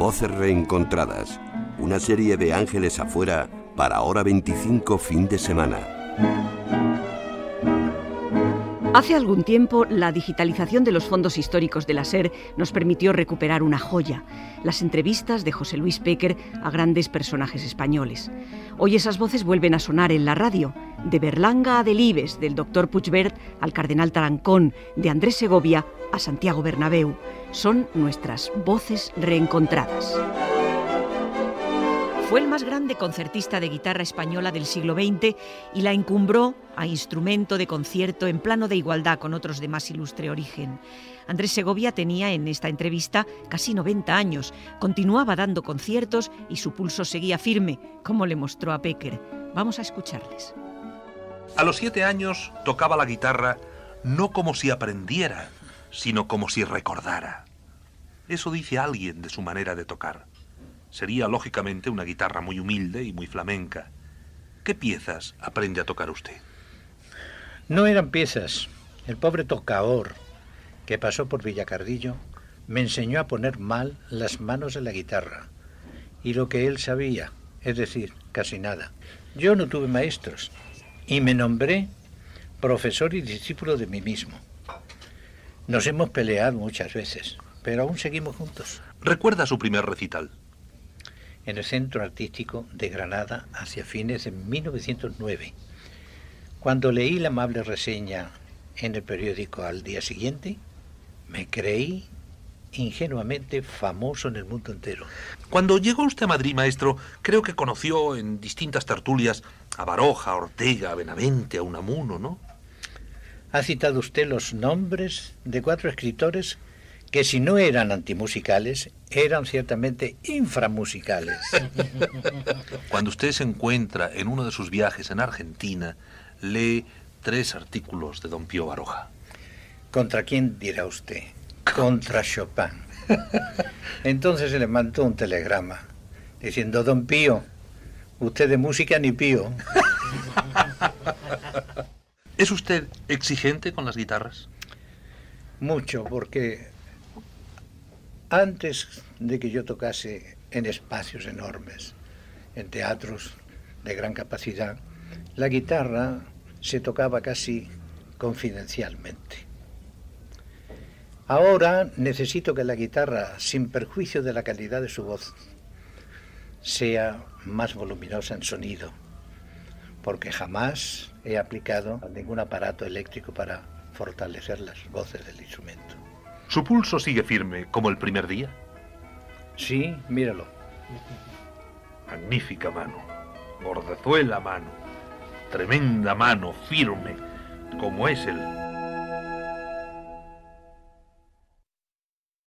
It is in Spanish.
Voces Reencontradas, una serie de ángeles afuera para hora 25 fin de semana. Hace algún tiempo, la digitalización de los fondos históricos de la SER nos permitió recuperar una joya, las entrevistas de José Luis Péquer a grandes personajes españoles. Hoy esas voces vuelven a sonar en la radio, de Berlanga a Delibes, del doctor Puigvert al cardenal Tarancón, de Andrés Segovia a Santiago Bernabéu. Son nuestras voces reencontradas. Fue el más grande concertista de guitarra española del siglo XX y la encumbró a instrumento de concierto en plano de igualdad con otros de más ilustre origen. Andrés Segovia tenía en esta entrevista casi 90 años, continuaba dando conciertos y su pulso seguía firme, como le mostró a Pecker. Vamos a escucharles. A los siete años tocaba la guitarra no como si aprendiera, sino como si recordara. Eso dice alguien de su manera de tocar. Sería lógicamente una guitarra muy humilde y muy flamenca. ¿Qué piezas aprende a tocar usted? No eran piezas. El pobre tocador que pasó por Villacardillo me enseñó a poner mal las manos en la guitarra y lo que él sabía, es decir, casi nada. Yo no tuve maestros y me nombré profesor y discípulo de mí mismo. Nos hemos peleado muchas veces, pero aún seguimos juntos. ¿Recuerda su primer recital? En el Centro Artístico de Granada hacia fines de 1909. Cuando leí la amable reseña en el periódico al día siguiente, me creí ingenuamente famoso en el mundo entero. Cuando llegó usted a Madrid, maestro, creo que conoció en distintas tertulias a Baroja, a Ortega, a Benavente, a Unamuno, ¿no? Ha citado usted los nombres de cuatro escritores que si no eran antimusicales, eran ciertamente inframusicales. Cuando usted se encuentra en uno de sus viajes en Argentina, lee tres artículos de don Pío Baroja. ¿Contra quién dirá usted? Contra Chopin. Entonces se le mandó un telegrama diciendo, don Pío, usted de música ni Pío. ¿Es usted exigente con las guitarras? Mucho, porque antes de que yo tocase en espacios enormes, en teatros de gran capacidad, la guitarra se tocaba casi confidencialmente. Ahora necesito que la guitarra, sin perjuicio de la calidad de su voz, sea más voluminosa en sonido, porque jamás he aplicado ningún aparato eléctrico para fortalecer las voces del instrumento. ¿Su pulso sigue firme como el primer día? Sí, míralo. Magnífica mano, bordezuela mano, tremenda mano, firme, como es el